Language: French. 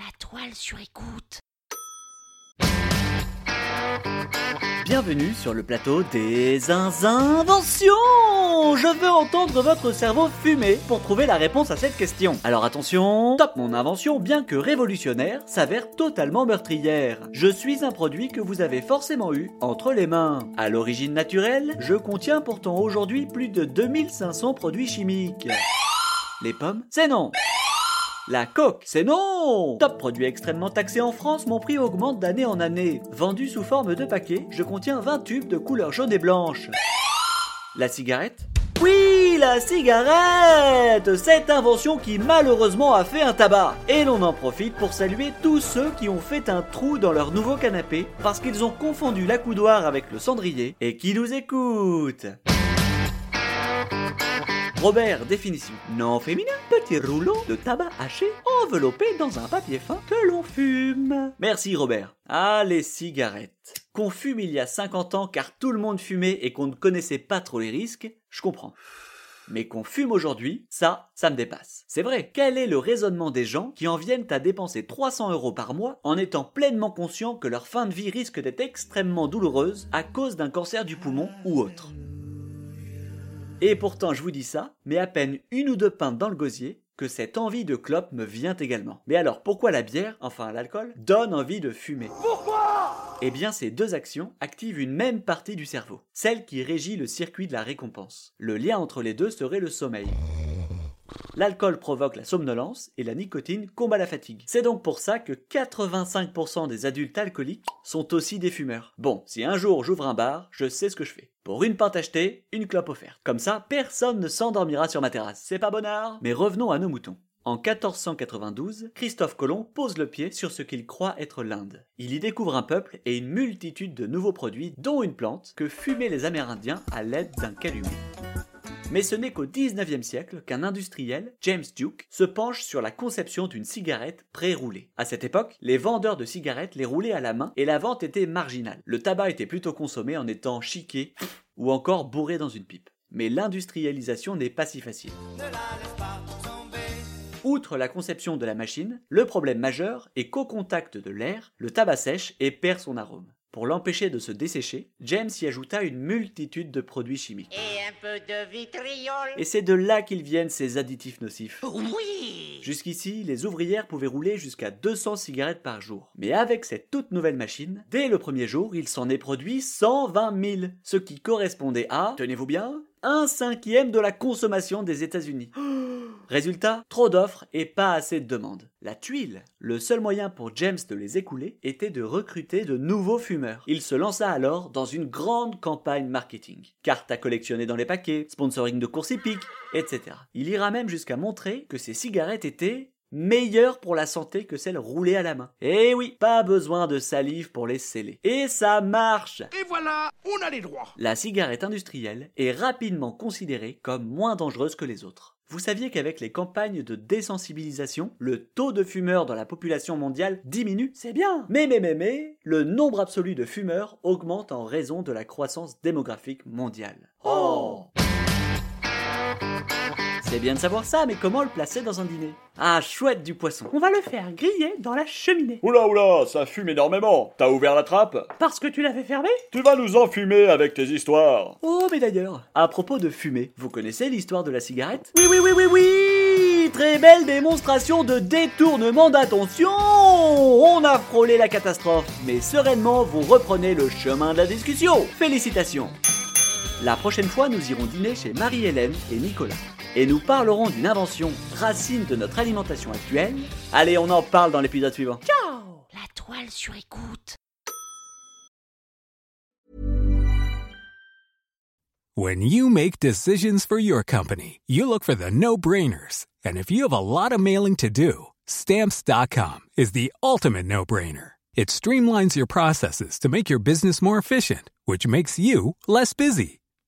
La toile sur écoute. Bienvenue sur le plateau des inventions Je veux entendre votre cerveau fumer pour trouver la réponse à cette question. Alors attention, top Mon invention, bien que révolutionnaire, s'avère totalement meurtrière. Je suis un produit que vous avez forcément eu entre les mains. À l'origine naturelle, je contiens pourtant aujourd'hui plus de 2500 produits chimiques. Les pommes C'est non la coque, c'est non Top produit extrêmement taxé en France, mon prix augmente d'année en année. Vendu sous forme de paquet, je contiens 20 tubes de couleur jaune et blanche. La cigarette oui, la cigarette Cette invention qui malheureusement a fait un tabac. Et l'on en profite pour saluer tous ceux qui ont fait un trou dans leur nouveau canapé parce qu'ils ont confondu l'accoudoir avec le cendrier et qui nous écoutent. Robert, définition. Non féminin, petit rouleau de tabac haché enveloppé dans un papier fin que l'on fume. Merci Robert. Ah, les cigarettes. Qu'on fume il y a 50 ans car tout le monde fumait et qu'on ne connaissait pas trop les risques, je comprends. Mais qu'on fume aujourd'hui, ça, ça me dépasse. C'est vrai, quel est le raisonnement des gens qui en viennent à dépenser 300 euros par mois en étant pleinement conscients que leur fin de vie risque d'être extrêmement douloureuse à cause d'un cancer du poumon ou autre? Et pourtant, je vous dis ça, mais à peine une ou deux pintes dans le gosier, que cette envie de clope me vient également. Mais alors, pourquoi la bière, enfin l'alcool, donne envie de fumer? Pourquoi? Eh bien, ces deux actions activent une même partie du cerveau, celle qui régit le circuit de la récompense. Le lien entre les deux serait le sommeil. L'alcool provoque la somnolence et la nicotine combat la fatigue. C'est donc pour ça que 85% des adultes alcooliques sont aussi des fumeurs. Bon, si un jour j'ouvre un bar, je sais ce que je fais. Pour une pinte achetée, une clope offerte. Comme ça, personne ne s'endormira sur ma terrasse. C'est pas bonnard Mais revenons à nos moutons. En 1492, Christophe Colomb pose le pied sur ce qu'il croit être l'Inde. Il y découvre un peuple et une multitude de nouveaux produits, dont une plante que fumaient les Amérindiens à l'aide d'un calumet. Mais ce n'est qu'au 19e siècle qu'un industriel, James Duke, se penche sur la conception d'une cigarette pré-roulée. À cette époque, les vendeurs de cigarettes les roulaient à la main et la vente était marginale. Le tabac était plutôt consommé en étant chiqué ou encore bourré dans une pipe. Mais l'industrialisation n'est pas si facile. Outre la conception de la machine, le problème majeur est qu'au contact de l'air, le tabac sèche et perd son arôme. Pour l'empêcher de se dessécher, James y ajouta une multitude de produits chimiques. Et un peu de vitriol. Et c'est de là qu'ils viennent ces additifs nocifs. Oui. Jusqu'ici, les ouvrières pouvaient rouler jusqu'à 200 cigarettes par jour. Mais avec cette toute nouvelle machine, dès le premier jour, il s'en est produit 120 000, ce qui correspondait à, tenez-vous bien, un cinquième de la consommation des États-Unis. Résultat, trop d'offres et pas assez de demandes. La tuile. Le seul moyen pour James de les écouler était de recruter de nouveaux fumeurs. Il se lança alors dans une grande campagne marketing. Cartes à collectionner dans les paquets, sponsoring de courses hippiques, etc. Il ira même jusqu'à montrer que ces cigarettes étaient meilleures pour la santé que celles roulées à la main. Eh oui, pas besoin de salive pour les sceller. Et ça marche Et voilà, on a les droits. La cigarette industrielle est rapidement considérée comme moins dangereuse que les autres. Vous saviez qu'avec les campagnes de désensibilisation, le taux de fumeurs dans la population mondiale diminue? C'est bien Mais mais mais mais, le nombre absolu de fumeurs augmente en raison de la croissance démographique mondiale. Oh c'est bien de savoir ça, mais comment le placer dans un dîner? Ah, chouette du poisson. On va le faire griller dans la cheminée. Oula oula, ça fume énormément. T'as ouvert la trappe? Parce que tu l'avais fermée? Tu vas nous enfumer avec tes histoires. Oh, mais d'ailleurs, à propos de fumer, vous connaissez l'histoire de la cigarette? Oui, oui, oui, oui, oui Très belle démonstration de détournement d'attention On a frôlé la catastrophe, mais sereinement, vous reprenez le chemin de la discussion. Félicitations La prochaine fois, nous irons dîner chez Marie-Hélène et Nicolas et nous parlerons d'une invention racine de notre alimentation actuelle. Allez, on en parle dans l'épisode suivant. Ciao La toile sur écoute. When you make decisions for your company, you look for the no brainers. And if you have a lot of mailing to do, stamps.com is the ultimate no brainer. It streamlines your processes to make your business more efficient, which makes you less busy.